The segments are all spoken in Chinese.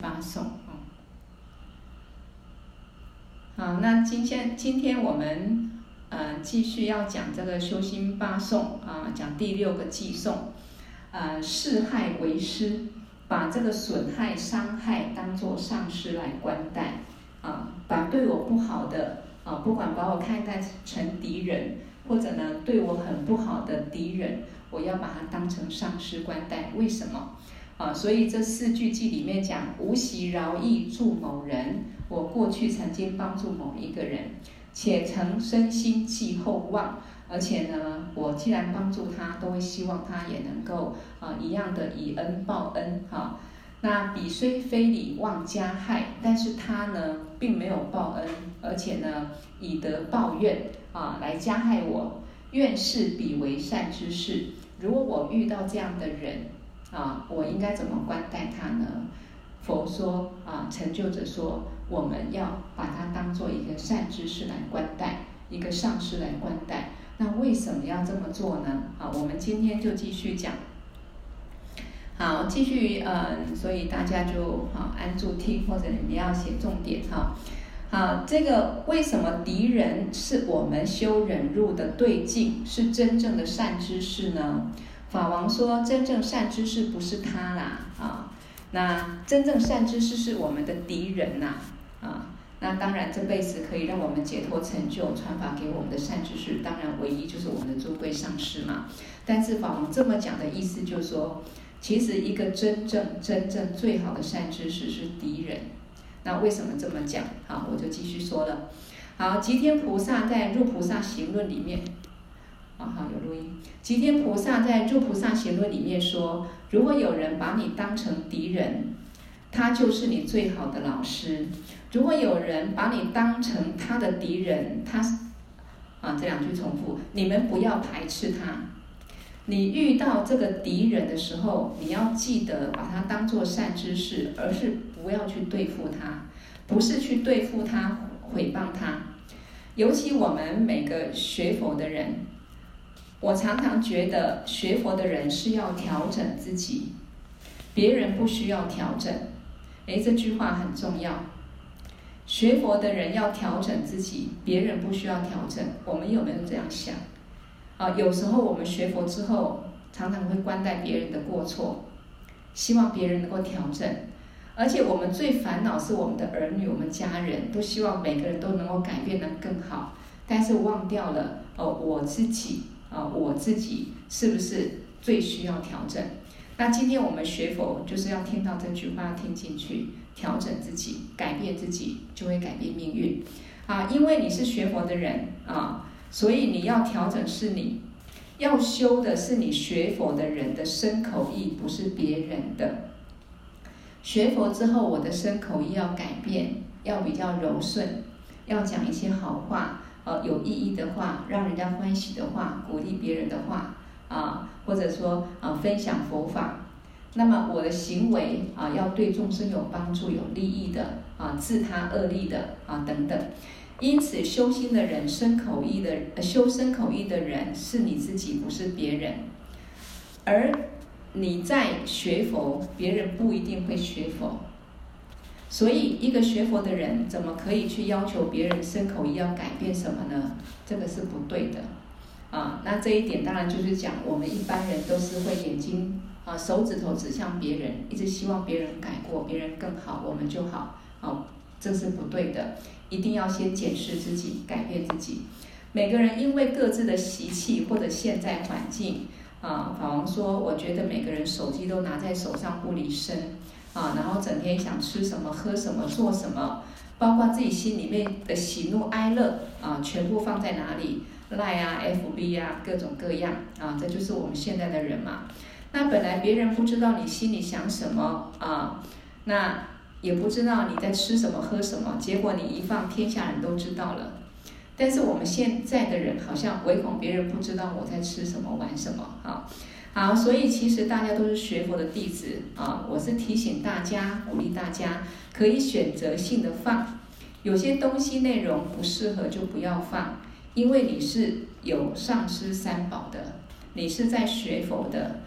八颂啊。好，那今天今天我们呃继续要讲这个修心八颂啊，讲第六个偈颂，呃，视害为师，把这个损害伤害当作上师来观待啊，把对我不好的啊，不管把我看待成敌人，或者呢对我很不好的敌人，我要把它当成上师观待。为什么？啊，所以这四句偈里面讲，无习饶益助某人，我过去曾经帮助某一个人，且曾身心寄厚望，而且呢，我既然帮助他，都会希望他也能够啊一样的以恩报恩哈。那彼虽非礼妄加害，但是他呢并没有报恩，而且呢以德报怨啊来加害我，愿视彼为善之事。如果我遇到这样的人。啊，我应该怎么观待他呢？佛说啊，成就者说，我们要把他当做一个善知识来观待，一个上师来观待。那为什么要这么做呢？啊，我们今天就继续讲。好，继续嗯，所以大家就好安住听，或者你们要写重点哈。好，这个为什么敌人是我们修忍辱的对境，是真正的善知识呢？法王说：“真正善知识不是他啦，啊，那真正善知识是我们的敌人呐，啊，那当然这辈子可以让我们解脱成就、传法给我们的善知识，当然唯一就是我们的诸贵上师嘛。但是法王这么讲的意思就是说，其实一个真正、真正最好的善知识是敌人。那为什么这么讲？好，我就继续说了。好，吉天菩萨在《入菩萨行论》里面。”啊，好，有录音。吉天菩萨在《诸菩萨行论》里面说，如果有人把你当成敌人，他就是你最好的老师；如果有人把你当成他的敌人，他，啊，这两句重复，你们不要排斥他。你遇到这个敌人的时候，你要记得把他当做善知识，而是不要去对付他，不是去对付他、毁谤他。尤其我们每个学佛的人。我常常觉得学佛的人是要调整自己，别人不需要调整。诶，这句话很重要。学佛的人要调整自己，别人不需要调整。我们有没有这样想？啊，有时候我们学佛之后，常常会关待别人的过错，希望别人能够调整。而且我们最烦恼是我们的儿女、我们家人，都希望每个人都能够改变得更好，但是忘掉了哦，我自己。啊，我自己是不是最需要调整？那今天我们学佛就是要听到这句话，听进去，调整自己，改变自己，就会改变命运。啊，因为你是学佛的人啊，所以你要调整是你要修的是你学佛的人的身口意，不是别人的。学佛之后，我的身口意要改变，要比较柔顺，要讲一些好话。呃，有意义的话，让人家欢喜的话，鼓励别人的话，啊，或者说啊，分享佛法。那么我的行为啊，要对众生有帮助、有利益的啊，自他恶利的啊等等。因此，修心的人，身口意的修身口意的人，是你自己，不是别人。而你在学佛，别人不一定会学佛。所以，一个学佛的人怎么可以去要求别人身口意要改变什么呢？这个是不对的，啊，那这一点当然就是讲我们一般人都是会眼睛啊手指头指向别人，一直希望别人改过，别人更好，我们就好，啊，这是不对的，一定要先检视自己，改变自己。每个人因为各自的习气或者现在环境，啊，法王说，我觉得每个人手机都拿在手上不离身。啊，然后整天想吃什么、喝什么、做什么，包括自己心里面的喜怒哀乐啊，全部放在哪里赖啊、FB 啊，各种各样啊，这就是我们现在的人嘛。那本来别人不知道你心里想什么啊，那也不知道你在吃什么、喝什么，结果你一放，天下人都知道了。但是我们现在的人好像唯恐别人不知道我在吃什么、玩什么，啊。好，所以其实大家都是学佛的弟子啊。我是提醒大家，鼓励大家可以选择性的放，有些东西内容不适合就不要放，因为你是有上师三宝的，你是在学佛的，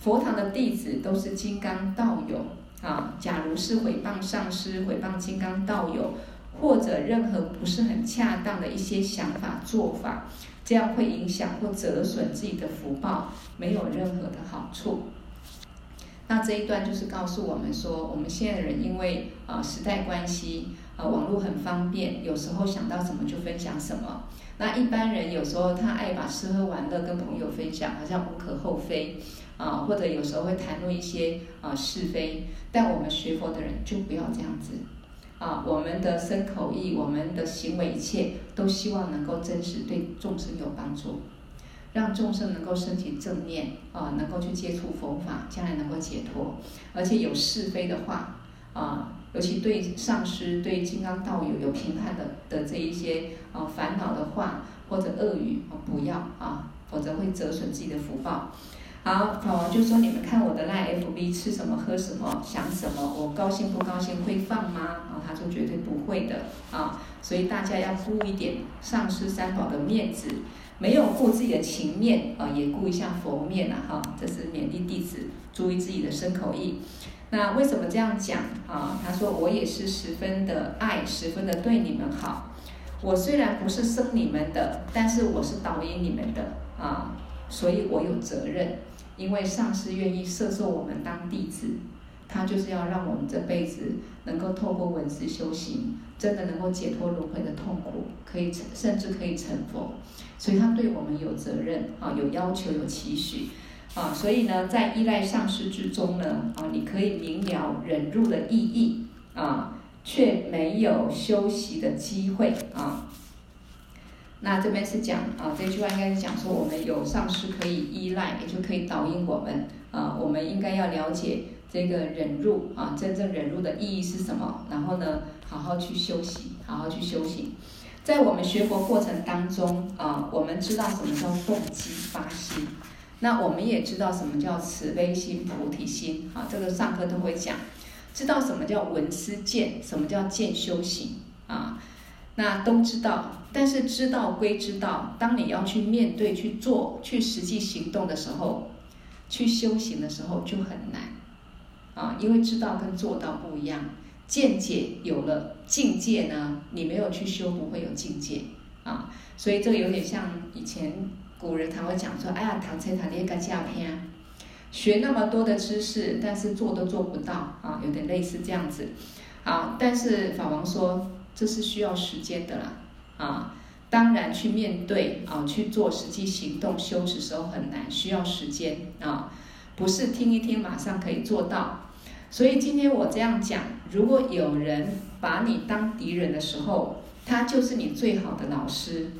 佛堂的弟子都是金刚道友啊，假如是诽谤上师、诽谤金刚道友，或者任何不是很恰当的一些想法做法，这样会影响或折损自己的福报，没有任何的好处。那这一段就是告诉我们说，我们现在的人因为啊时代关系，啊网络很方便，有时候想到什么就分享什么。那一般人有时候他爱把吃喝玩乐跟朋友分享，好像无可厚非。啊，或者有时候会谈论一些啊是非，但我们学佛的人就不要这样子，啊，我们的身口意，我们的行为一切都希望能够真实对众生有帮助，让众生能够升起正念，啊，能够去接触佛法，将来能够解脱，而且有是非的话，啊，尤其对上师、对金刚道友有评判的的这一些啊烦恼的话或者恶语，啊，不要啊，否则会折损自己的福报。好，法王就说：你们看我的赖 FB 吃什么喝什么想什么，我高兴不高兴会放吗？啊，他说绝对不会的啊，所以大家要顾一点上师三宝的面子，没有顾自己的情面啊，也顾一下佛面呐哈。这是勉励弟子注意自己的身口意。那为什么这样讲啊？他说我也是十分的爱，十分的对你们好。我虽然不是生你们的，但是我是导引你们的啊，所以我有责任。因为上师愿意摄受我们当弟子，他就是要让我们这辈子能够透过文字修行，真的能够解脱轮回的痛苦，可以成甚至可以成佛，所以他对我们有责任啊，有要求，有期许啊，所以呢，在依赖上师之中呢啊，你可以明了忍辱的意义啊，却没有修习的机会啊。那这边是讲啊，这句话应该是讲说，我们有上师可以依赖，也就可以导引我们啊。我们应该要了解这个忍辱啊，真正忍辱的意义是什么？然后呢，好好去修习，好好去修行。在我们学佛过程当中啊，我们知道什么叫动机发心，那我们也知道什么叫慈悲心、菩提心啊。这个上课都会讲，知道什么叫闻思见，什么叫见修行啊。那都知道，但是知道归知道，当你要去面对、去做、去实际行动的时候，去修行的时候就很难，啊，因为知道跟做到不一样。见解有了，境界呢，你没有去修，不会有境界啊。所以这个有点像以前古人他会讲说：“哎呀，唐僧他那个诈骗，学那么多的知识，但是做都做不到啊，有点类似这样子。”啊，但是法王说。这是需要时间的啦，啊，当然去面对啊，去做实际行动修持时候很难，需要时间啊，不是听一听马上可以做到。所以今天我这样讲，如果有人把你当敌人的时候，他就是你最好的老师。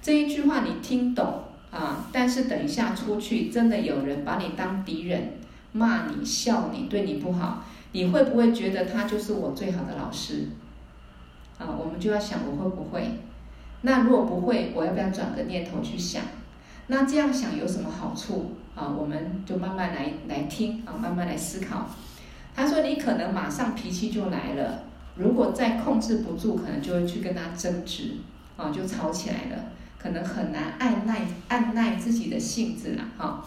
这一句话你听懂啊，但是等一下出去，真的有人把你当敌人，骂你、笑你、对你不好，你会不会觉得他就是我最好的老师？啊，我们就要想我会不会？那如果不会，我要不要转个念头去想？那这样想有什么好处？啊，我们就慢慢来来听啊，慢慢来思考。他说你可能马上脾气就来了，如果再控制不住，可能就会去跟他争执，啊，就吵起来了，可能很难按耐按耐自己的性子了，哈。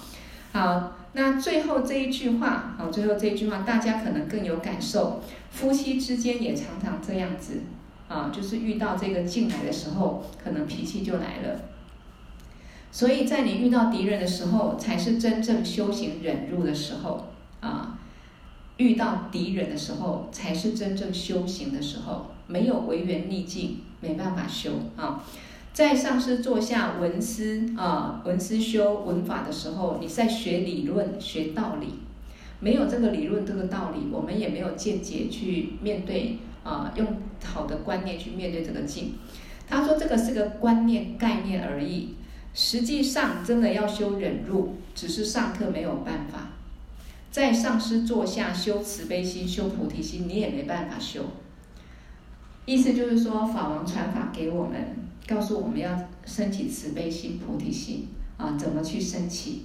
好，那最后这一句话，好，最后这一句话大家可能更有感受，夫妻之间也常常这样子。啊，就是遇到这个进来的时候，可能脾气就来了。所以在你遇到敌人的时候，才是真正修行忍辱的时候啊。遇到敌人的时候，才是真正修行的时候。没有违缘逆境，没办法修啊。在上师座下闻思啊，闻思修闻法的时候，你在学理论、学道理。没有这个理论、这个道理，我们也没有见解去面对。啊，用好的观念去面对这个境。他说这个是个观念概念而已，实际上真的要修忍辱，只是上课没有办法。在上师座下修慈悲心、修菩提心，你也没办法修。意思就是说，法王传法给我们，告诉我们要升起慈悲心、菩提心啊，怎么去升起？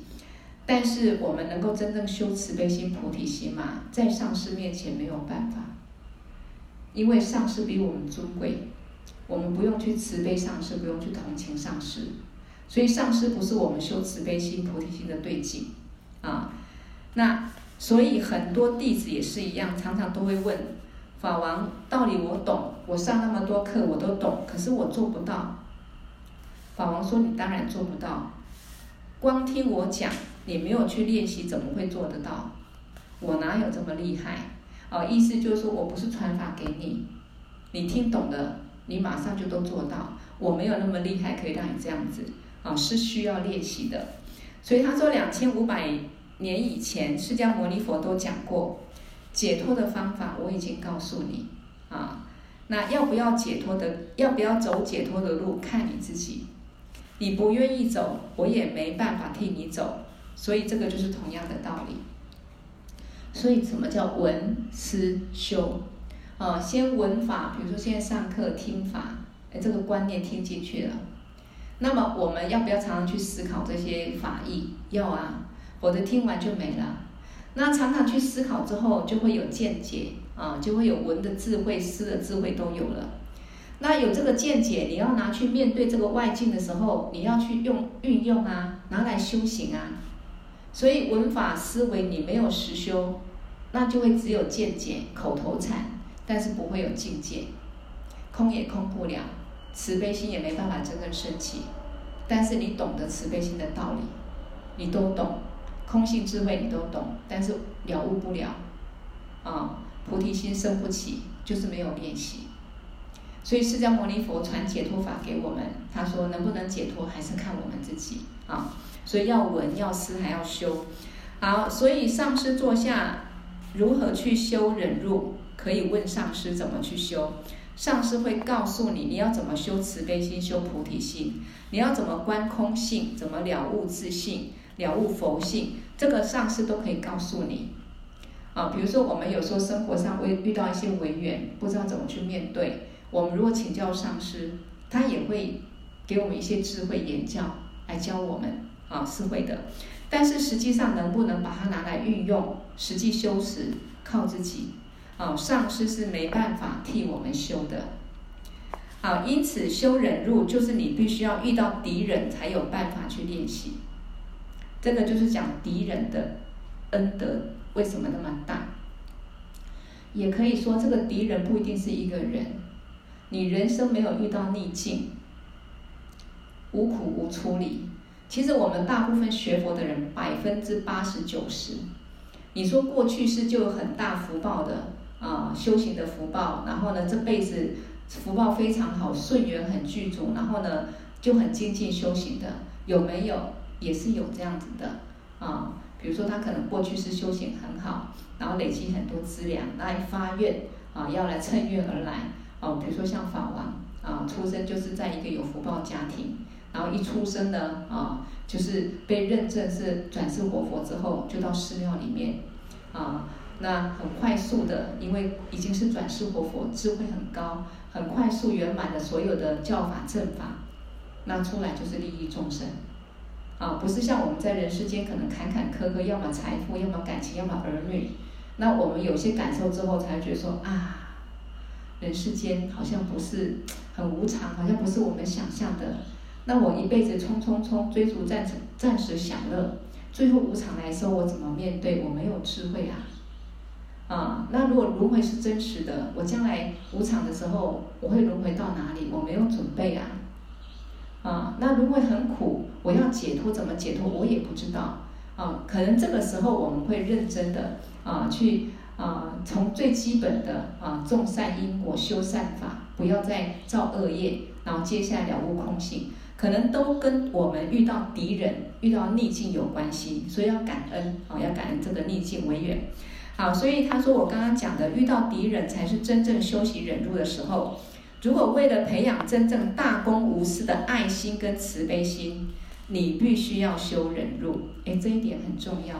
但是我们能够真正修慈悲心、菩提心吗？在上师面前没有办法。因为上师比我们尊贵，我们不用去慈悲上师，不用去同情上师，所以上师不是我们修慈悲心、菩提心的对境啊。那所以很多弟子也是一样，常常都会问法王：道理我懂，我上那么多课我都懂，可是我做不到。法王说：你当然做不到，光听我讲，你没有去练习，怎么会做得到？我哪有这么厉害？哦，意思就是说我不是传法给你，你听懂了，你马上就都做到。我没有那么厉害，可以让你这样子啊，是需要练习的。所以他说，两千五百年以前，释迦牟尼佛都讲过解脱的方法，我已经告诉你啊。那要不要解脱的，要不要走解脱的路，看你自己。你不愿意走，我也没办法替你走。所以这个就是同样的道理。所以什么叫闻思修？啊，先闻法，比如说现在上课听法。这个观念听进去了，那么我们要不要常常去思考这些法义？要啊，否则听完就没了。那常常去思考之后，就会有见解啊，就会有闻的智慧、思的智慧都有了。那有这个见解，你要拿去面对这个外境的时候，你要去用运用啊，拿来修行啊。所以文法思维你没有实修，那就会只有见解、口头禅，但是不会有境界，空也空不了。慈悲心也没办法真正升起，但是你懂得慈悲心的道理，你都懂，空性智慧你都懂，但是了悟不了，啊，菩提心生不起，就是没有练习。所以释迦牟尼佛传解脱法给我们，他说能不能解脱还是看我们自己啊。所以要闻要思还要修，好，所以上师座下如何去修忍辱，可以问上师怎么去修。上师会告诉你，你要怎么修慈悲心、修菩提心，你要怎么观空性，怎么了悟自性、了悟佛性，这个上师都可以告诉你。啊，比如说我们有时候生活上会遇到一些违缘，不知道怎么去面对，我们如果请教上师，他也会给我们一些智慧言教来教我们，啊，是会的。但是实际上能不能把它拿来运用，实际修持，靠自己。哦，上师是没办法替我们修的。好，因此修忍辱就是你必须要遇到敌人才有办法去练习。这个就是讲敌人的恩德为什么那么大。也可以说，这个敌人不一定是一个人。你人生没有遇到逆境，无苦无出离。其实我们大部分学佛的人，百分之八十九十，你说过去是就有很大福报的。啊，修行的福报，然后呢，这辈子福报非常好，顺缘很具足，然后呢，就很精进修行的，有没有？也是有这样子的啊。比如说他可能过去是修行很好，然后累积很多资粮来发愿啊，要来乘愿而来啊。比如说像法王啊，出生就是在一个有福报家庭，然后一出生呢啊，就是被认证是转世活佛之后，就到寺庙里面啊。那很快速的，因为已经是转世活佛，智慧很高，很快速圆满了所有的教法正法，那出来就是利益众生，啊，不是像我们在人世间可能坎坎坷坷，要么财富，要么感情，要么儿女，那我们有些感受之后，才觉得说啊，人世间好像不是很无常，好像不是我们想象的。那我一辈子冲冲冲，追逐暂时暂时享乐，最后无常来的时候，我怎么面对？我没有智慧啊。啊，那如果轮回是真实的，我将来无常的时候，我会轮回到哪里？我没有准备啊。啊，那轮回很苦，我要解脱怎么解脱？我也不知道。啊，可能这个时候我们会认真的啊，去啊，从最基本的啊，种善因果，修善法，不要再造恶业，然后接下来了悟空性，可能都跟我们遇到敌人、遇到逆境有关系，所以要感恩啊，要感恩这个逆境为缘。好，所以他说我刚刚讲的，遇到敌人才是真正修习忍辱的时候。如果为了培养真正大公无私的爱心跟慈悲心，你必须要修忍辱。哎，这一点很重要。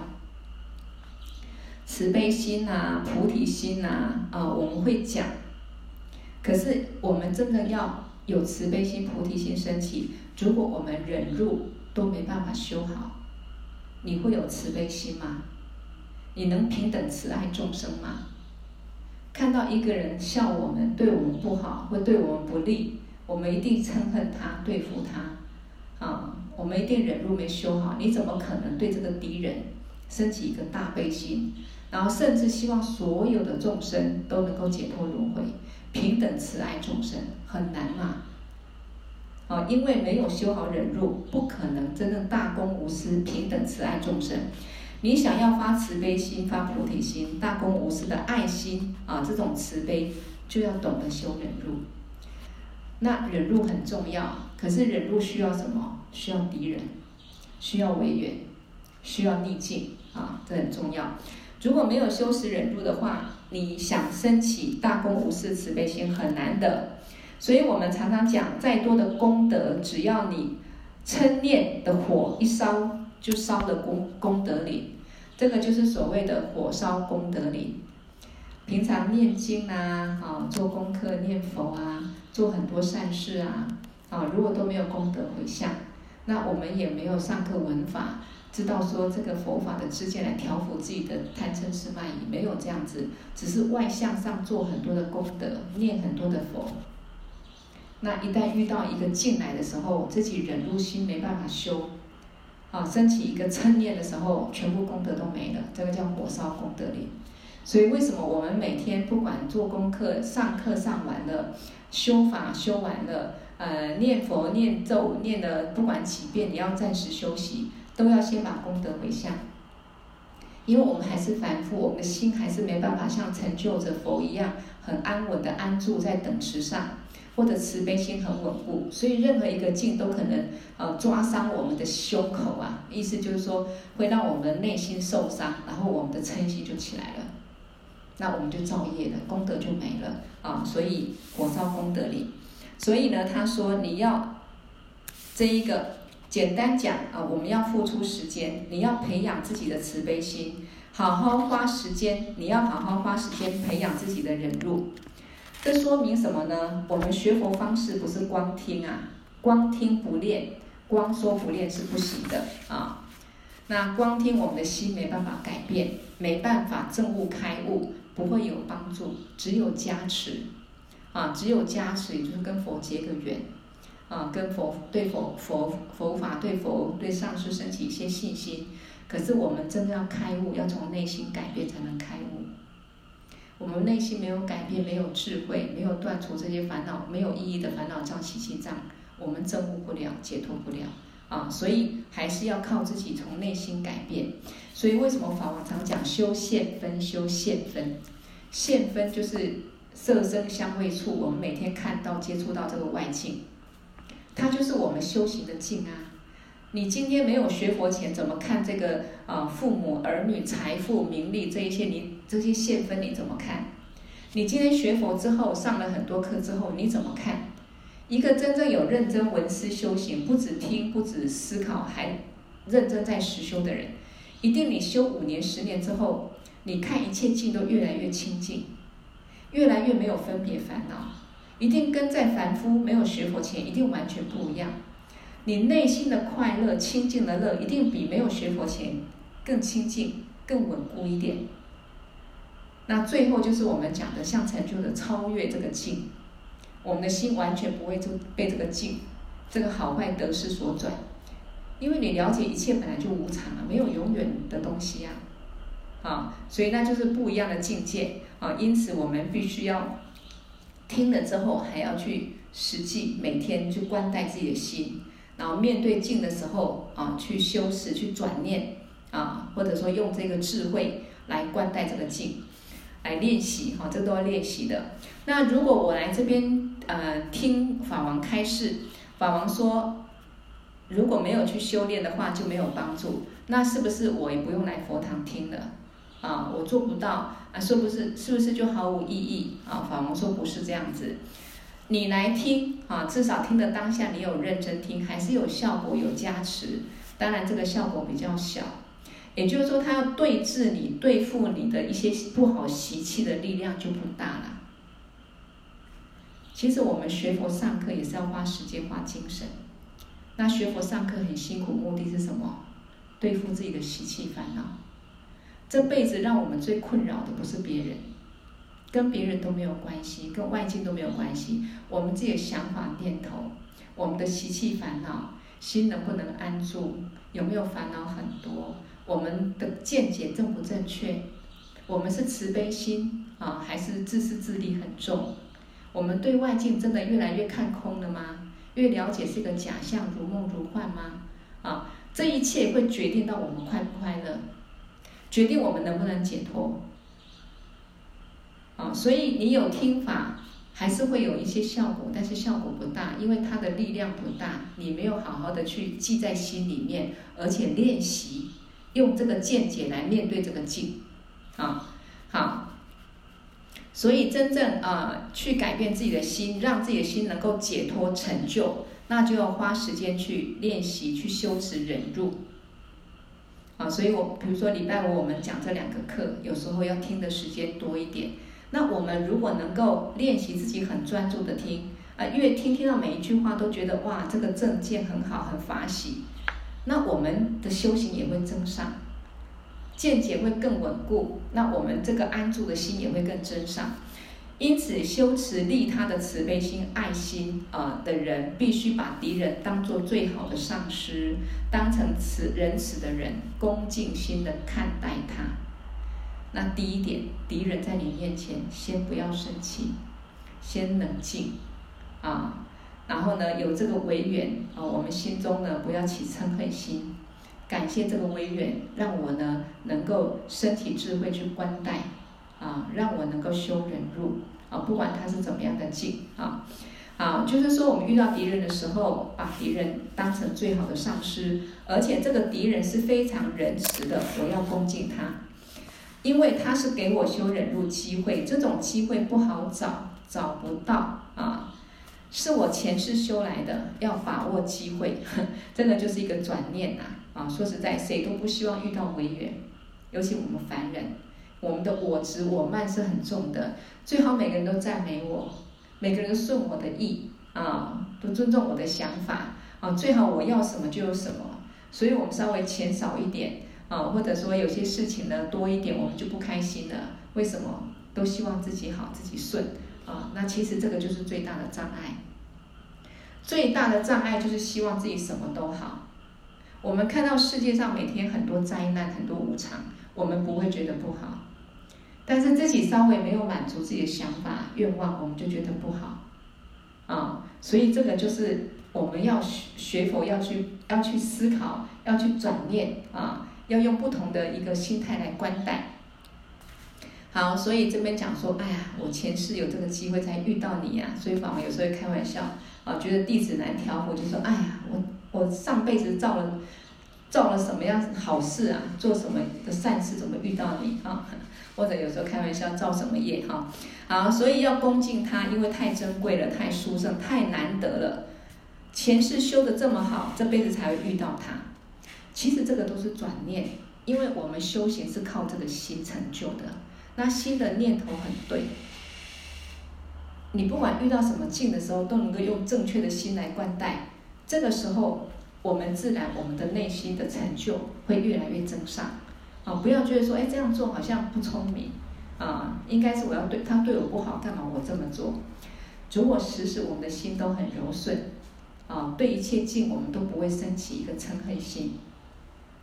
慈悲心啊，菩提心啊，啊，我们会讲。可是我们真的要有慈悲心、菩提心升起，如果我们忍辱都没办法修好，你会有慈悲心吗？你能平等慈爱众生吗？看到一个人笑我们，对我们不好，或对我们不利，我们一定憎恨他，对付他，啊，我们一定忍辱没修好。你怎么可能对这个敌人升起一个大悲心，然后甚至希望所有的众生都能够解脱轮回，平等慈爱众生，很难嘛？啊因为没有修好忍辱，不可能真正大公无私、平等慈爱众生。你想要发慈悲心、发菩提心、大公无私的爱心啊，这种慈悲就要懂得修忍辱。那忍辱很重要，可是忍辱需要什么？需要敌人，需要违缘，需要逆境啊，这很重要。如果没有修持忍辱的话，你想升起大公无私慈悲心很难的。所以我们常常讲，再多的功德，只要你嗔念的火一烧，就烧的功功德林。这个就是所谓的火烧功德林。平常念经啊，啊，做功课念佛啊，做很多善事啊，啊，如果都没有功德回向，那我们也没有上课闻法，知道说这个佛法的知见来调伏自己的贪嗔痴慢疑，没有这样子，只是外向上做很多的功德，念很多的佛。那一旦遇到一个进来的时候，自己忍辱心没办法修。啊，升起一个嗔念的时候，全部功德都没了，这个叫火烧功德林。所以为什么我们每天不管做功课、上课上完了，修法修完了，呃，念佛念咒念了不管几遍，你要暂时休息，都要先把功德回向。因为我们还是凡夫，我们的心还是没办法像成就着佛一样，很安稳的安住在等持上。或者慈悲心很稳固，所以任何一个境都可能呃抓伤我们的胸口啊，意思就是说会让我们内心受伤，然后我们的嗔心就起来了，那我们就造业了，功德就没了啊。所以火烧功德林，所以呢，他说你要这一个简单讲啊，我们要付出时间，你要培养自己的慈悲心，好好花时间，你要好好花时间培养自己的忍辱。这说明什么呢？我们学佛方式不是光听啊，光听不练，光说不练是不行的啊。那光听我们的心没办法改变，没办法证悟开悟，不会有帮助，只有加持啊，只有加持，也就是跟佛结个缘啊，跟佛对佛佛佛法对佛对上师升起一些信心。可是我们真的要开悟，要从内心改变才能开悟。我们内心没有改变，没有智慧，没有断除这些烦恼，没有意义的烦恼障、习气障，我们证悟不了，解脱不了啊！所以还是要靠自己从内心改变。所以为什么法王常讲修现分？修现分，现分就是色声香味触，我们每天看到、接触到这个外境，它就是我们修行的境啊。你今天没有学佛前，怎么看这个啊、父母、儿女、财富、名利这一些，你这些现分你怎么看？你今天学佛之后，上了很多课之后，你怎么看？一个真正有认真闻思修行，不止听，不止思考，还认真在实修的人，一定你修五年、十年之后，你看一切境都越来越清净，越来越没有分别烦恼，一定跟在凡夫没有学佛前，一定完全不一样。你内心的快乐、清净的乐，一定比没有学佛前更清净、更稳固一点。那最后就是我们讲的，像成就的超越这个境，我们的心完全不会就被这个境、这个好坏得失所转，因为你了解一切本来就无常啊，没有永远的东西啊，啊，所以那就是不一样的境界啊。因此我们必须要听了之后，还要去实际每天去观待自己的心。然后面对境的时候啊，去修持，去转念啊，或者说用这个智慧来观待这个境，来练习哈，这都要练习的。那如果我来这边呃听法王开示，法王说，如果没有去修炼的话就没有帮助，那是不是我也不用来佛堂听了啊？我做不到啊，是不是是不是就毫无意义啊？法王说不是这样子。你来听啊，至少听的当下你有认真听，还是有效果、有加持。当然这个效果比较小，也就是说，他要对治你、对付你的一些不好习气的力量就不大了。其实我们学佛上课也是要花时间、花精神。那学佛上课很辛苦，目的是什么？对付自己的习气烦恼。这辈子让我们最困扰的不是别人。跟别人都没有关系，跟外境都没有关系。我们自己的想法念头，我们的习气烦恼，心能不能安住？有没有烦恼很多？我们的见解正不正确？我们是慈悲心啊，还是自私自利很重？我们对外境真的越来越看空了吗？越了解是个假象，如梦如幻吗？啊，这一切会决定到我们快不快乐，决定我们能不能解脱。啊，所以你有听法，还是会有一些效果，但是效果不大，因为它的力量不大，你没有好好的去记在心里面，而且练习用这个见解来面对这个境。啊，好。所以真正啊、去改变自己的心，让自己的心能够解脱成就，那就要花时间去练习，去修持忍辱。啊，所以我比如说礼拜五我们讲这两个课，有时候要听的时间多一点。那我们如果能够练习自己很专注的听，啊，越听听到每一句话都觉得哇，这个正见很好，很法喜，那我们的修行也会增上。见解会更稳固，那我们这个安住的心也会更增上。因此，修持利他的慈悲心、爱心啊、的人，必须把敌人当作最好的上师，当成慈仁慈的人，恭敬心的看待他。那第一点，敌人在你面前，先不要生气，先冷静啊，然后呢，有这个违缘啊，我们心中呢不要起嗔恨心。感谢这个微远，让我呢能够身体智慧去观待，啊，让我能够修忍辱，啊，不管他是怎么样的境，啊，啊，就是说我们遇到敌人的时候，把敌人当成最好的上师，而且这个敌人是非常仁慈的，我要恭敬他，因为他是给我修忍辱机会，这种机会不好找，找不到，啊。是我前世修来的，要把握机会，真的就是一个转念呐！啊，说实在，谁都不希望遇到违缘，尤其我们凡人，我们的我执我慢是很重的。最好每个人都赞美我，每个人都顺我的意啊，都尊重我的想法啊。最好我要什么就有什么，所以我们稍微钱少一点啊，或者说有些事情呢多一点，我们就不开心了。为什么？都希望自己好，自己顺。啊，那其实这个就是最大的障碍。最大的障碍就是希望自己什么都好。我们看到世界上每天很多灾难，很多无常，我们不会觉得不好。但是自己稍微没有满足自己的想法、愿望，我们就觉得不好。啊，所以这个就是我们要学学佛，要去要去思考，要去转念啊，要用不同的一个心态来观待。好，所以这边讲说，哎呀，我前世有这个机会才遇到你呀，所以反而有时候会开玩笑啊，觉得弟子难调我，就说，哎呀，我我上辈子造了造了什么样好事啊，做什么的善事，怎么遇到你啊？或者有时候开玩笑造什么业哈？好，所以要恭敬他，因为太珍贵了，太殊胜，太难得了。前世修的这么好，这辈子才会遇到他。其实这个都是转念，因为我们修行是靠这个心成就的。那心的念头很对，你不管遇到什么境的时候，都能够用正确的心来观待。这个时候，我们自然我们的内心的成就会越来越增上。啊，不要觉得说，哎，这样做好像不聪明，啊，应该是我要对他对我不好，干嘛我这么做？如果时时我们的心都很柔顺，啊，对一切境我们都不会升起一个嗔恨心，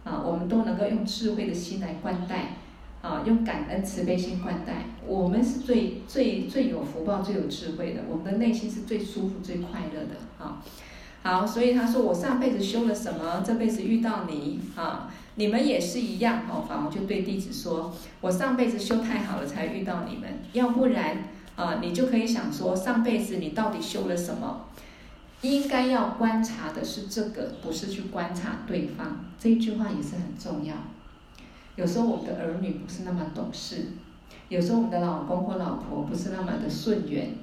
啊，我们都能够用智慧的心来观待。啊，用感恩慈悲心观待，我们是最最最有福报、最有智慧的，我们的内心是最舒服、最快乐的啊。好，所以他说我上辈子修了什么，这辈子遇到你啊，你们也是一样哦。法王就对弟子说，我上辈子修太好了，才遇到你们，要不然啊，你就可以想说，上辈子你到底修了什么？应该要观察的是这个，不是去观察对方。这句话也是很重要。有时候我们的儿女不是那么懂事，有时候我们的老公或老婆不是那么的顺缘，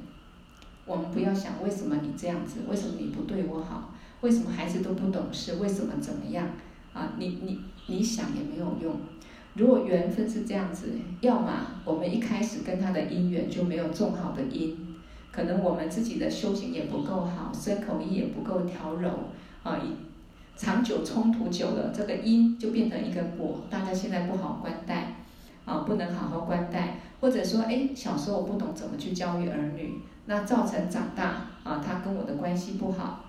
我们不要想为什么你这样子，为什么你不对我好，为什么孩子都不懂事，为什么怎么样啊？你你你想也没有用。如果缘分是这样子，要么我们一开始跟他的因缘就没有种好的因，可能我们自己的修行也不够好，身口意也不够调柔啊。长久冲突久了，这个因就变成一个果。大家现在不好关待，啊，不能好好关待，或者说，哎，小时候我不懂怎么去教育儿女，那造成长大啊，他跟我的关系不好，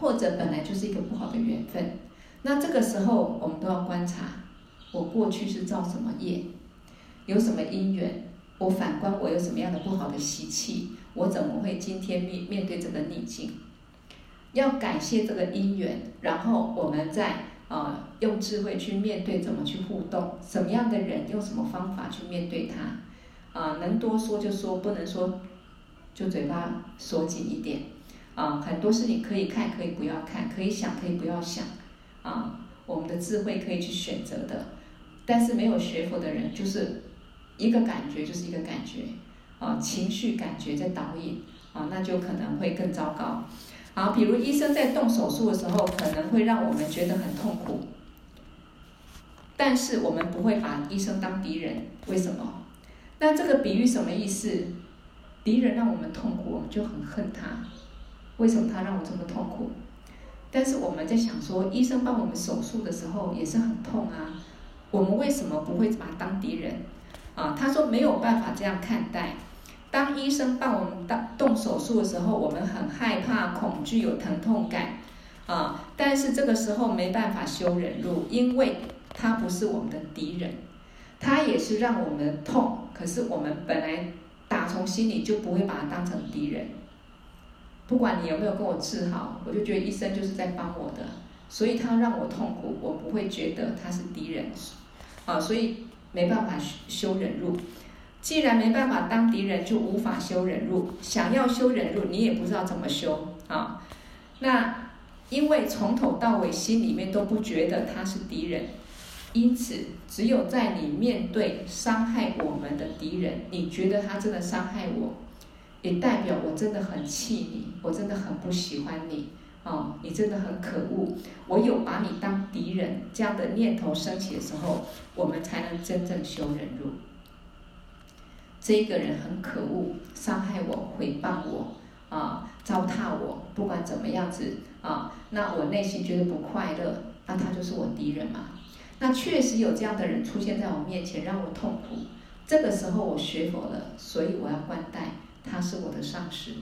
或者本来就是一个不好的缘分。那这个时候我们都要观察，我过去是造什么业，有什么因缘，我反观我有什么样的不好的习气，我怎么会今天面面对这个逆境？要感谢这个因缘，然后我们再、呃、用智慧去面对，怎么去互动，什么样的人用什么方法去面对他。啊，能多说就说，不能说就嘴巴锁紧一点。啊，很多事情可以看，可以不要看；可以想，可以不要想。啊，我们的智慧可以去选择的。但是没有学佛的人，就是一个感觉就是一个感觉。啊，情绪感觉在导引。啊，那就可能会更糟糕。好，比如医生在动手术的时候，可能会让我们觉得很痛苦。但是我们不会把医生当敌人，为什么？那这个比喻什么意思？敌人让我们痛苦，我们就很恨他。为什么他让我这么痛苦？但是我们在想说，医生帮我们手术的时候也是很痛啊。我们为什么不会把他当敌人？啊，他说没有办法这样看待。当医生帮我们当动手术的时候，我们很害怕、恐惧、有疼痛感啊。但是这个时候没办法修忍辱，因为他不是我们的敌人。他也是让我们痛，可是我们本来打从心里就不会把他当成敌人。不管你有没有跟我治好，我就觉得医生就是在帮我的，所以他让我痛苦，我不会觉得他是敌人，啊，所以没办法修忍辱。既然没办法当敌人，就无法修忍辱。想要修忍辱，你也不知道怎么修啊。那因为从头到尾心里面都不觉得他是敌人。因此，只有在你面对伤害我们的敌人，你觉得他真的伤害我，也代表我真的很气你，我真的很不喜欢你，啊，你真的很可恶。我有把你当敌人这样的念头升起的时候，我们才能真正修忍辱。这个人很可恶，伤害我，诽谤我，啊，糟蹋我，不管怎么样子啊，那我内心觉得不快乐，那他就是我敌人嘛。那确实有这样的人出现在我面前，让我痛苦。这个时候我学佛了，所以我要换代他是我的上师。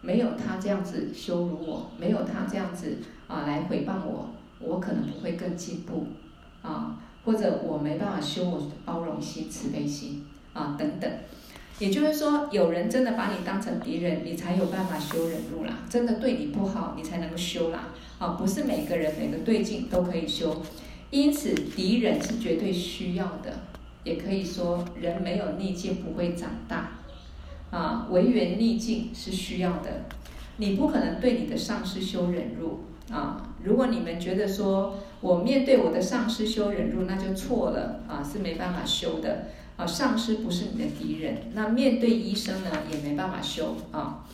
没有他这样子羞辱我，没有他这样子啊来诽谤我，我可能不会更进步啊，或者我没办法修我包容心、慈悲心啊等等。也就是说，有人真的把你当成敌人，你才有办法修忍辱啦。真的对你不好，你才能修啦。啊，不是每个人每个对境都可以修，因此敌人是绝对需要的。也可以说，人没有逆境不会长大，啊，唯缘逆境是需要的。你不可能对你的上司修忍辱啊。如果你们觉得说我面对我的上司修忍辱，那就错了啊，是没办法修的啊。上司不是你的敌人，那面对医生呢，也没办法修啊。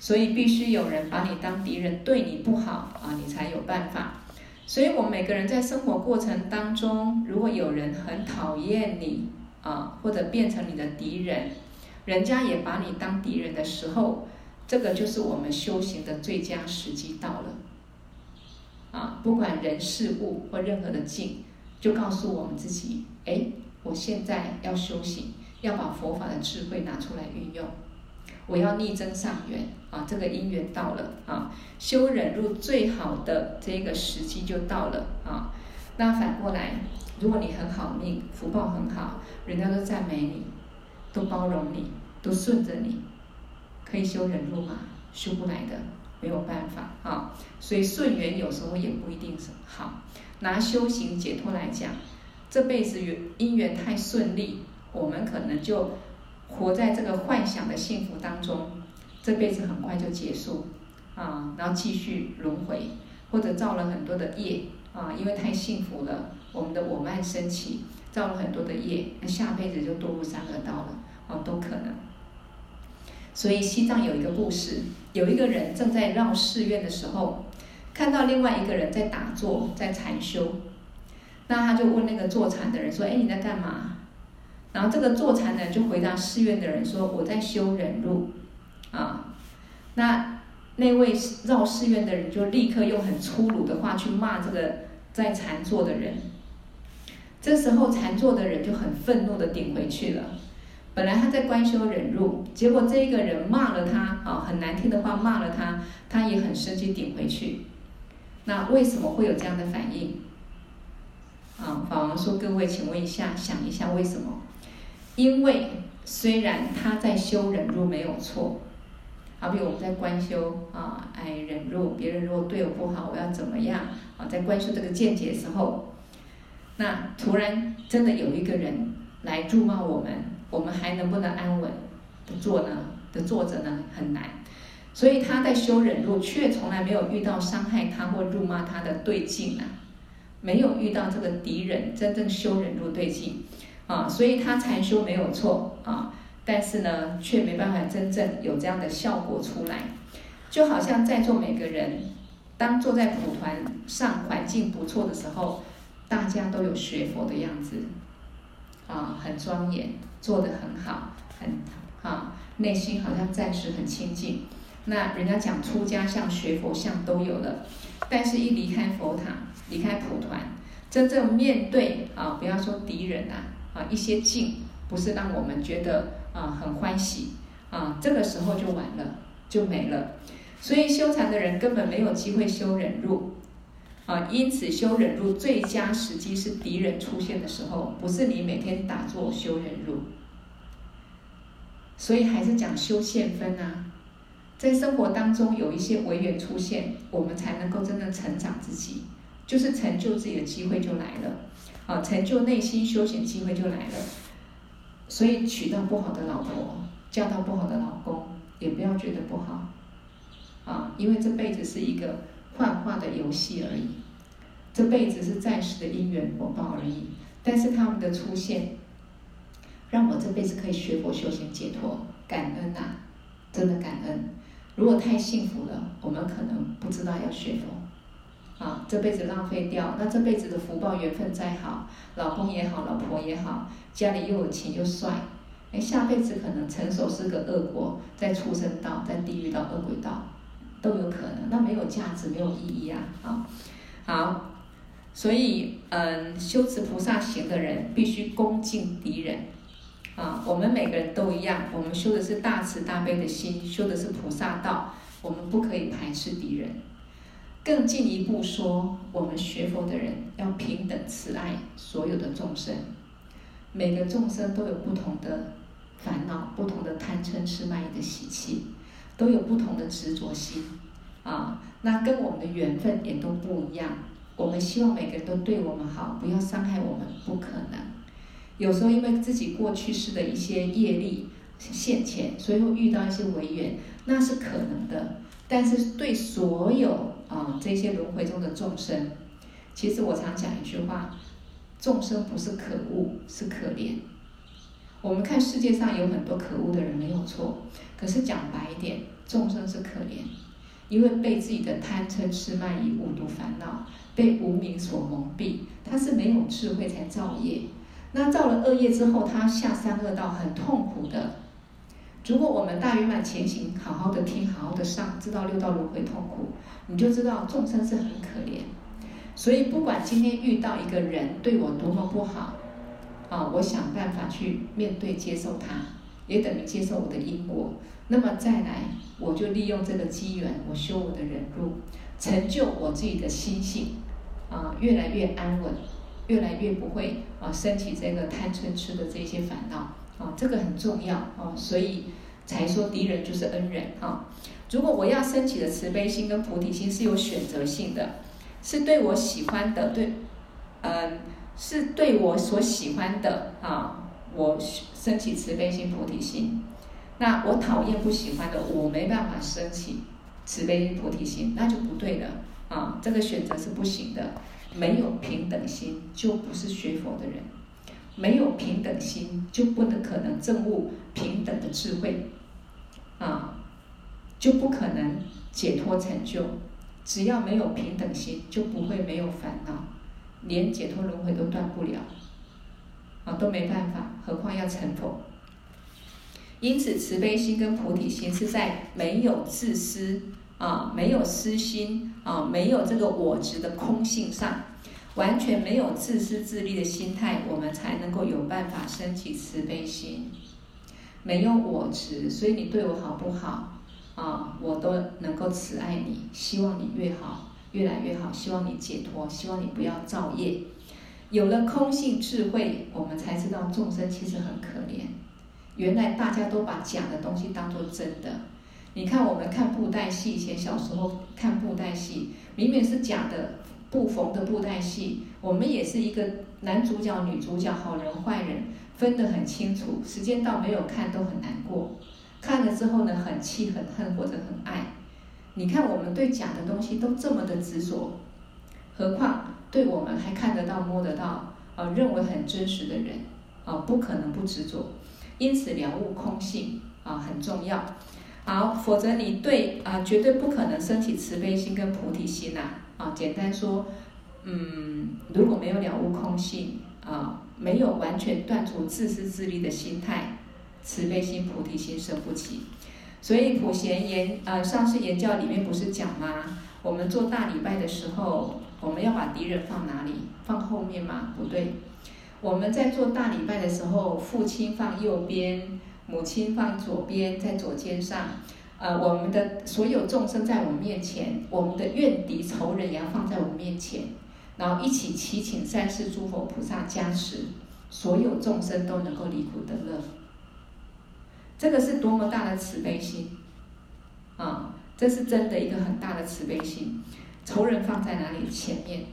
所以必须有人把你当敌人，对你不好啊，你才有办法。所以我们每个人在生活过程当中，如果有人很讨厌你啊，或者变成你的敌人，人家也把你当敌人的时候，这个就是我们修行的最佳时机到了。啊，不管人事物或任何的境，就告诉我们自己：哎，我现在要修行，要把佛法的智慧拿出来运用。我要逆增上缘啊，这个因缘到了啊，修忍辱最好的这个时机就到了啊。那反过来，如果你很好命，福报很好，人家都赞美你，都包容你，都顺着你，可以修忍辱吗？修不来的，没有办法啊。所以顺缘有时候也不一定是好。拿修行解脱来讲，这辈子缘因缘太顺利，我们可能就。活在这个幻想的幸福当中，这辈子很快就结束，啊，然后继续轮回，或者造了很多的业，啊，因为太幸福了，我们的我慢升起，造了很多的业，那下辈子就堕入三恶道了，啊，都可能。所以西藏有一个故事，有一个人正在绕寺院的时候，看到另外一个人在打坐，在禅修，那他就问那个坐禅的人说：“哎，你在干嘛？”然后这个坐禅的就回答寺院的人说：“我在修忍辱。”啊，那那位绕寺院的人就立刻用很粗鲁的话去骂这个在禅坐的人。这时候禅坐的人就很愤怒的顶回去了。本来他在观修忍辱，结果这一个人骂了他啊，很难听的话骂了他，他也很生气顶回去。那为什么会有这样的反应？啊，法王说：“各位，请问一下，想一下为什么？因为虽然他在修忍辱没有错，好比我们在观修啊，哎，忍辱，别人如果对我不好，我要怎么样？啊，在观修这个见解的时候，那突然真的有一个人来辱骂我们，我们还能不能安稳的坐呢？的坐着呢？很难。所以他在修忍辱，却从来没有遇到伤害他或辱骂他的对境啊。”没有遇到这个敌人，真正修忍辱对境，啊，所以他禅修没有错啊，但是呢，却没办法真正有这样的效果出来，就好像在座每个人，当坐在蒲团上环境不错的时候，大家都有学佛的样子，啊，很庄严，做得很好，很啊，内心好像暂时很清净，那人家讲出家相、学佛相都有了，但是一离开佛塔。离开蒲团，真正面对啊，不要说敌人啊，啊一些境，不是让我们觉得啊很欢喜啊，这个时候就完了，就没了。所以修禅的人根本没有机会修忍辱啊，因此修忍辱最佳时机是敌人出现的时候，不是你每天打坐修忍辱。所以还是讲修现分啊，在生活当中有一些违缘出现，我们才能够真正成长自己。就是成就自己的机会就来了，啊，成就内心修行机会就来了。所以娶到不好的老婆，嫁到不好的老公，也不要觉得不好，啊，因为这辈子是一个幻化的游戏而已，这辈子是暂时的因缘果报而已。但是他们的出现，让我这辈子可以学佛修行解脱，感恩呐，真的感恩。如果太幸福了，我们可能不知道要学佛。啊，这辈子浪费掉，那这辈子的福报缘分再好，老公也好，老婆也好，家里又有钱又帅，哎，下辈子可能成熟是个恶果，在畜生道，在地狱道、恶鬼道都有可能，那没有价值，没有意义啊！啊，好，所以嗯，修持菩萨行的人必须恭敬敌人啊，我们每个人都一样，我们修的是大慈大悲的心，修的是菩萨道，我们不可以排斥敌人。更进一步说，我们学佛的人要平等慈爱所有的众生，每个众生都有不同的烦恼，不同的贪嗔痴慢疑的习气，都有不同的执着心，啊，那跟我们的缘分也都不一样。我们希望每个人都对我们好，不要伤害我们，不可能。有时候因为自己过去世的一些业力现前，所以会遇到一些违缘，那是可能的。但是对所有啊这些轮回中的众生，其实我常讲一句话：众生不是可恶，是可怜。我们看世界上有很多可恶的人，没有错。可是讲白一点，众生是可怜，因为被自己的贪嗔痴慢疑五毒烦恼，被无明所蒙蔽，他是没有智慧才造业。那造了恶业之后，他下三恶道，很痛苦的。如果我们大圆满前行，好好的听，好好的上，知道六道轮回痛苦，你就知道众生是很可怜。所以不管今天遇到一个人对我多么不好，啊，我想办法去面对接受他，也等于接受我的因果。那么再来，我就利用这个机缘，我修我的忍辱，成就我自己的心性，啊，越来越安稳，越来越不会啊升起这个贪嗔痴的这些烦恼。啊，这个很重要啊，所以才说敌人就是恩人啊。如果我要升起的慈悲心跟菩提心是有选择性的，是对我喜欢的，对，嗯，是对我所喜欢的啊，我升起慈悲心、菩提心。那我讨厌不喜欢的，我没办法升起慈悲心、菩提心，那就不对了啊。这个选择是不行的，没有平等心，就不是学佛的人。没有平等心，就不能可能证悟平等的智慧，啊，就不可能解脱成就。只要没有平等心，就不会没有烦恼，连解脱轮回都断不了，啊，都没办法，何况要成佛。因此，慈悲心跟菩提心是在没有自私啊，没有私心啊，没有这个我执的空性上。完全没有自私自利的心态，我们才能够有办法升起慈悲心。没有我执，所以你对我好不好啊？我都能够慈爱你，希望你越好，越来越好，希望你解脱，希望你不要造业。有了空性智慧，我们才知道众生其实很可怜。原来大家都把假的东西当作真的。你看我们看布袋戏，以前小时候看布袋戏，明明是假的布缝的布袋戏，我们也是一个男主角、女主角、好人、坏人分得很清楚。时间到没有看都很难过，看了之后呢，很气、很恨或者很爱。你看我们对假的东西都这么的执着，何况对我们还看得到、摸得到、呃认为很真实的人啊、不可能不执着。因此了悟空性啊、很重要。好，否则你对啊、绝对不可能升起慈悲心跟菩提心呐。啊，简单说，嗯，如果没有了悟空性啊，没有完全断除自私自利的心态，慈悲心、菩提心生不起。所以普贤言呃，上次言教里面不是讲吗？我们做大礼拜的时候，我们要把敌人放哪里？放后面吗？不对，我们在做大礼拜的时候，父亲放右边。母亲放左边，在左肩上，呃，我们的所有众生在我们面前，我们的怨敌仇人也要放在我们面前，然后一起祈请三世诸佛菩萨加持，所有众生都能够离苦得乐。这个是多么大的慈悲心啊！这是真的一个很大的慈悲心。仇人放在哪里？前面，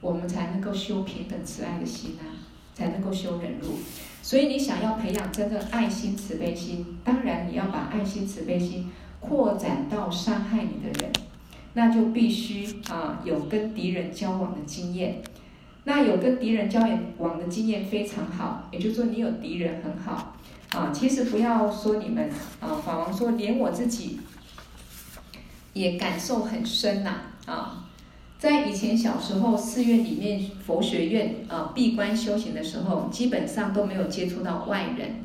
我们才能够修平等慈爱的心啊，才能够修忍辱。所以你想要培养真正爱心慈悲心，当然你要把爱心慈悲心扩展到伤害你的人，那就必须啊有跟敌人交往的经验。那有跟敌人交往的经验非常好，也就是说你有敌人很好啊。其实不要说你们啊，法王说连我自己也感受很深呐啊。在以前小时候，寺院里面佛学院啊，闭关修行的时候，基本上都没有接触到外人，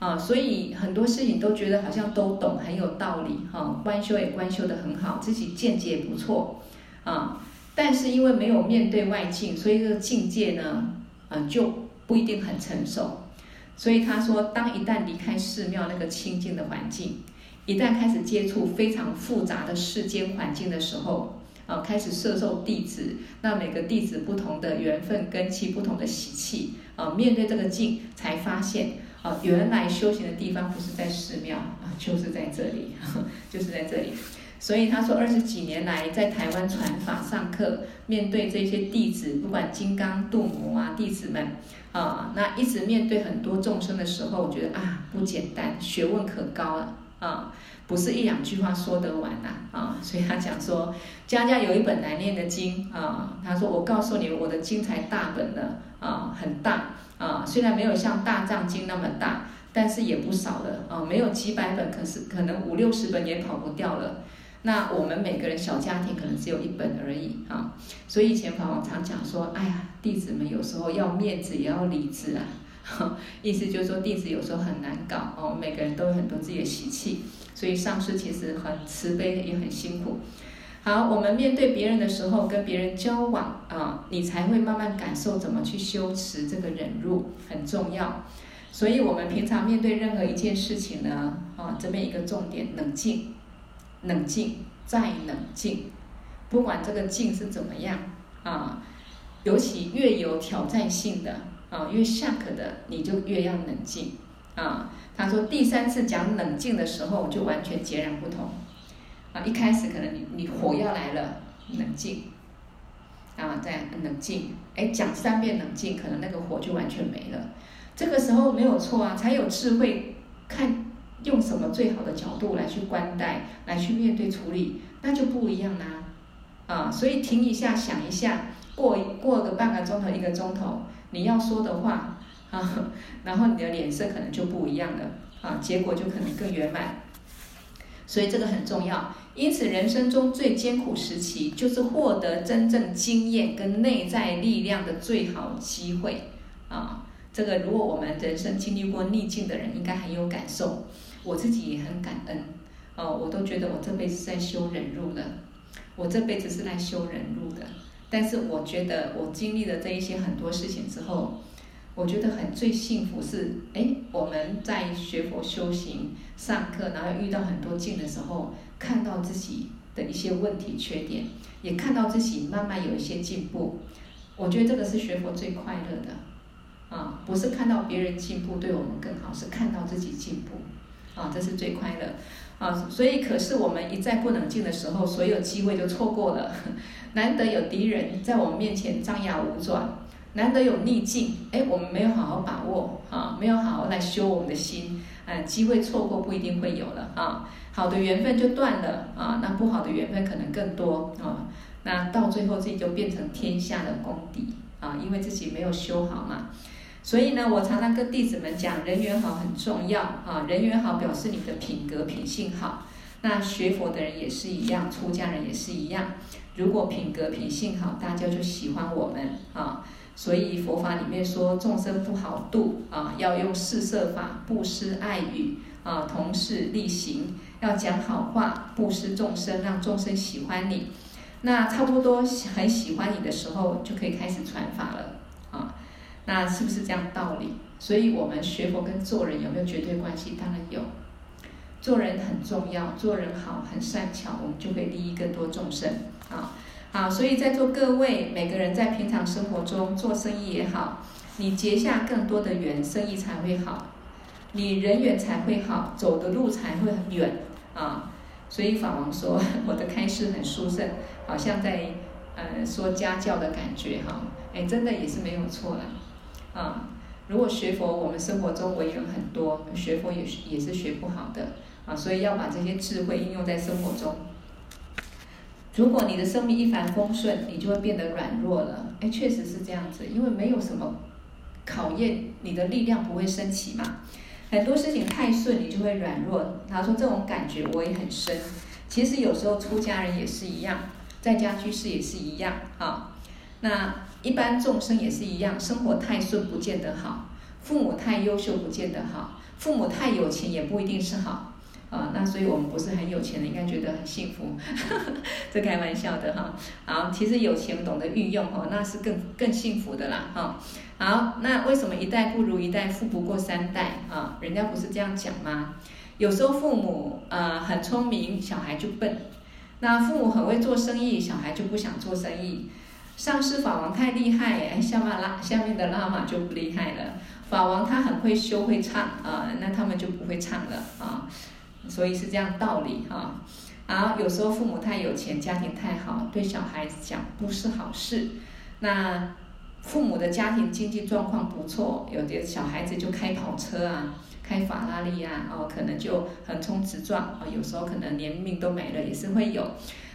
啊，所以很多事情都觉得好像都懂，很有道理，哈，观修也观修的很好，自己见解也不错，啊，但是因为没有面对外境，所以这个境界呢，啊，就不一定很成熟。所以他说，当一旦离开寺庙那个清净的环境，一旦开始接触非常复杂的世间环境的时候，啊，开始摄受弟子，那每个弟子不同的缘分根器，不同的习气，啊，面对这个境，才发现，啊，原来修行的地方不是在寺庙，啊，就是在这里，就是在这里。所以他说，二十几年来在台湾传法上课，面对这些弟子，不管金刚、度母啊，弟子们，啊，那一直面对很多众生的时候，我觉得啊，不简单，学问可高了，啊。不是一两句话说得完呐，啊，所以他讲说，家家有一本难念的经啊。他说，我告诉你，我的经才大本呢啊，很大啊，虽然没有像大藏经那么大，但是也不少了啊，没有几百本，可是可能五六十本也跑不掉了。那我们每个人小家庭可能只有一本而已啊，所以以前法王常讲说，哎呀，弟子们有时候要面子也要里子啊，意思就是说弟子有时候很难搞哦，每个人都有很多自己的习气。所以上师其实很慈悲，也很辛苦。好，我们面对别人的时候，跟别人交往啊，你才会慢慢感受怎么去修持这个忍辱，很重要。所以我们平常面对任何一件事情呢，啊，这边一个重点：冷静，冷静再冷静。不管这个境是怎么样啊，尤其越有挑战性的啊，越下课的，你就越要冷静啊。他说第三次讲冷静的时候就完全截然不同，啊，一开始可能你你火要来了，冷静，啊，再冷静，哎，讲三遍冷静，可能那个火就完全没了。这个时候没有错啊，才有智慧，看用什么最好的角度来去观待，来去面对处理，那就不一样啦，啊，所以停一下，想一下，过过个半个钟头一个钟头，你要说的话。啊，然后你的脸色可能就不一样了啊，结果就可能更圆满。所以这个很重要。因此，人生中最艰苦时期，就是获得真正经验跟内在力量的最好机会啊。这个如果我们人生经历过逆境的人，应该很有感受。我自己也很感恩哦，我都觉得我这辈子在修忍辱的，我这辈子是来修忍辱的。但是我觉得我经历了这一些很多事情之后。我觉得很最幸福是，哎，我们在学佛修行、上课，然后遇到很多境的时候，看到自己的一些问题缺点，也看到自己慢慢有一些进步。我觉得这个是学佛最快乐的，啊，不是看到别人进步对我们更好，是看到自己进步，啊，这是最快乐，啊，所以可是我们一再不冷静的时候，所有机会就错过了，难得有敌人在我们面前张牙舞爪，难得有逆境，哎，我们没有好好把握，啊，没有好好来修我们的心，嗯，机会错过不一定会有了，啊，好的缘分就断了，啊，那不好的缘分可能更多，啊。那到最后自己就变成天下的公敌啊，因为自己没有修好嘛。所以呢，我常常跟弟子们讲，人缘好很重要啊，人缘好表示你的品格品性好。那学佛的人也是一样，出家人也是一样。如果品格品性好，大家就喜欢我们啊。所以佛法里面说，众生不好度啊，要用四摄法，布施爱语啊，同事力行，要讲好话，布施众生，让众生喜欢你。那差不多很喜欢你的时候，就可以开始传法了。那是不是这样道理？所以我们学佛跟做人有没有绝对关系？当然有。做人很重要，做人好很善巧，我们就会利益更多众生啊。好，所以在座各位每个人在平常生活中做生意也好，你结下更多的缘，生意才会好，你人缘才会好，走的路才会很远啊。所以法王说 我的开示很殊胜。好像在，呃，说家教的感觉哈，哎，真的也是没有错啦，啊，如果学佛，我们生活中为人很多，学佛也是也是学不好的，啊，所以要把这些智慧应用在生活中。如果你的生命一帆风顺，你就会变得软弱了，哎，确实是这样子，因为没有什么考验，你的力量不会升起嘛，很多事情太顺，你就会软弱。他说这种感觉我也很深，其实有时候出家人也是一样。在家居士也是一样啊，那一般众生也是一样，生活太顺不见得好，父母太优秀不见得好，父母太有钱也不一定是好啊。那所以我们不是很有钱的，应该觉得很幸福，这开玩笑的哈。好，其实有钱懂得运用哦，那是更更幸福的啦哈。好，那为什么一代不如一代，富不过三代啊？人家不是这样讲吗？有时候父母呃很聪明，小孩就笨。那父母很会做生意，小孩就不想做生意。上师法王太厉害，哎，下面拉下面的喇嘛就不厉害了。法王他很会修会唱啊，那他们就不会唱了啊。所以是这样道理哈。啊，有时候父母太有钱，家庭太好，对小孩子讲不是好事。那父母的家庭经济状况不错，有的小孩子就开跑车啊。开法拉利啊，哦，可能就横冲直撞啊，有时候可能连命都没了，也是会有。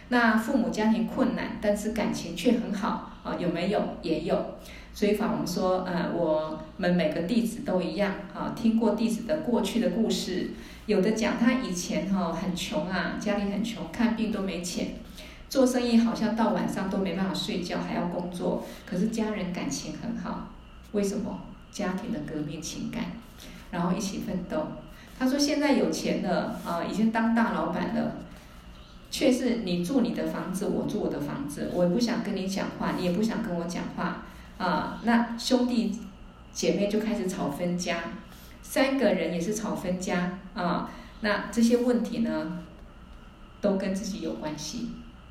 那父母家庭困难，但是感情却很好啊，有没有？也有。所以法王说，呃，我们每个弟子都一样啊，听过弟子的过去的故事，有的讲他以前哈很穷啊，家里很穷，看病都没钱，做生意好像到晚上都没办法睡觉，还要工作，可是家人感情很好，为什么？家庭的革命情感。然后一起奋斗。他说：“现在有钱了啊，已经当大老板了，却是你住你的房子，我住我的房子，我也不想跟你讲话，你也不想跟我讲话啊。那兄弟姐妹就开始吵分家，三个人也是吵分家啊。那这些问题呢，都跟自己有关系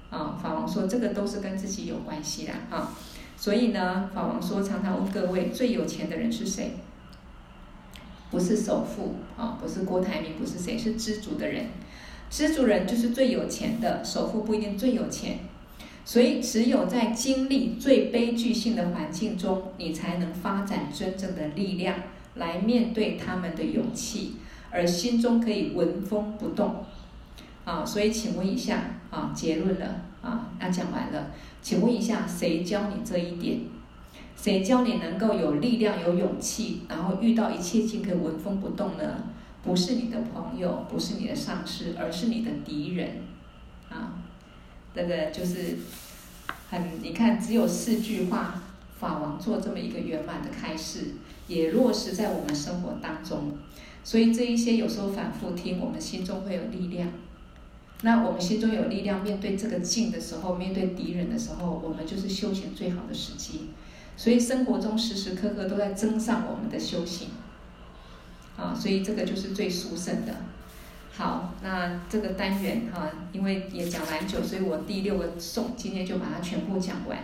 啊。法王说，这个都是跟自己有关系的啊。所以呢，法王说，常常问各位，最有钱的人是谁？”不是首富啊，不是郭台铭，不是谁，是知足的人。知足人就是最有钱的，首富不一定最有钱。所以，只有在经历最悲剧性的环境中，你才能发展真正的力量来面对他们的勇气，而心中可以纹风不动。啊，所以请问一下啊，结论了啊，那讲完了，请问一下，谁教你这一点？谁教你能够有力量、有勇气，然后遇到一切境可以纹风不动呢？不是你的朋友，不是你的上司，而是你的敌人，啊，这个就是很，你看，只有四句话，法王做这么一个圆满的开示，也落实在我们生活当中。所以这一些有时候反复听，我们心中会有力量。那我们心中有力量，面对这个境的时候，面对敌人的时候，我们就是修行最好的时机。所以生活中时时刻刻都在增上我们的修行，啊，所以这个就是最殊胜的。好，那。这个单元哈，因为也讲蛮久，所以我第六个颂今天就把它全部讲完。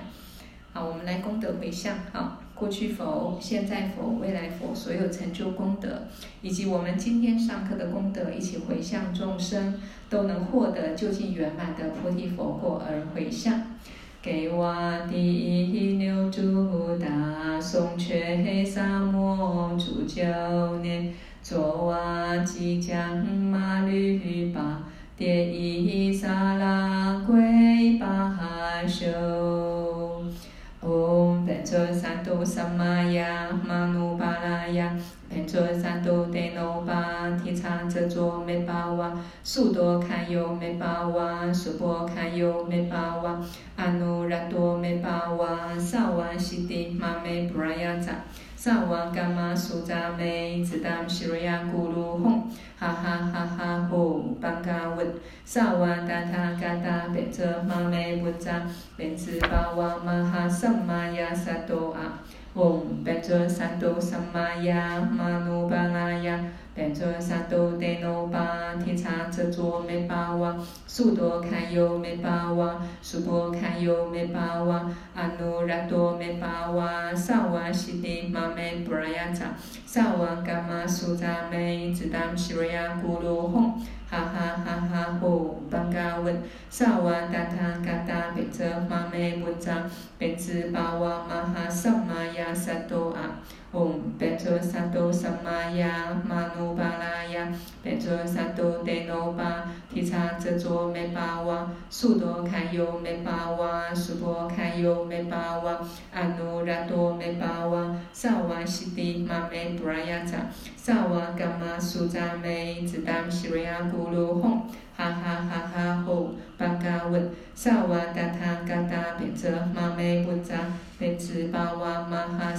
好，我们来功德回向哈，过去佛、现在佛、未来佛所有成就功德，以及我们今天上课的功德，一起回向众生都能获得究竟圆满的菩提佛果而回向。给我第一牛猪大宋却黑沙漠住九年，卓瓦吉将马律巴迭伊萨拉归巴哈修。唵，变作三度三玛雅玛努巴拉雅，变作三度德诺巴提叉遮卓美巴哇，速多堪尤美巴哇，速波堪尤美巴哇，阿努拉多美巴哇，萨瓦西迪玛美布拉雅扎。萨瓦伽玛苏扎美，只当西瑞亚咕噜吽，哈哈哈哈吼，班嘎文，萨瓦达他嘎达变作玛美布扎，变智巴哇玛哈萨玛雅萨多阿，唵，变作三度三玛雅玛努巴拉雅。变作三度德诺巴提叉遮卓美巴哇，速多堪尤美巴哇，速波堪尤美巴哇，阿努拉多美巴哇，萨瓦西迪玛美布拉雅扎，萨瓦伽玛苏扎美，只当西瑞亚咕噜吽，哈哈哈哈呼，班嘎文，萨瓦达他嘎达变作玛美布扎，变智巴瓦玛哈萨玛雅萨多阿。唵，变作三度三玛雅玛努巴拉雅，变作三度德诺巴提叉遮卓美巴哇，苏多堪尤美巴哇，苏波堪尤美巴哇，阿努拉多美巴哇，萨瓦西迪玛美布拉雅扎，萨瓦伽玛苏扎美，只当西瑞阿咕噜吽，哈哈哈哈吼，巴嘎文，萨瓦达他嘎达变作玛美布扎，变智巴哇玛哈。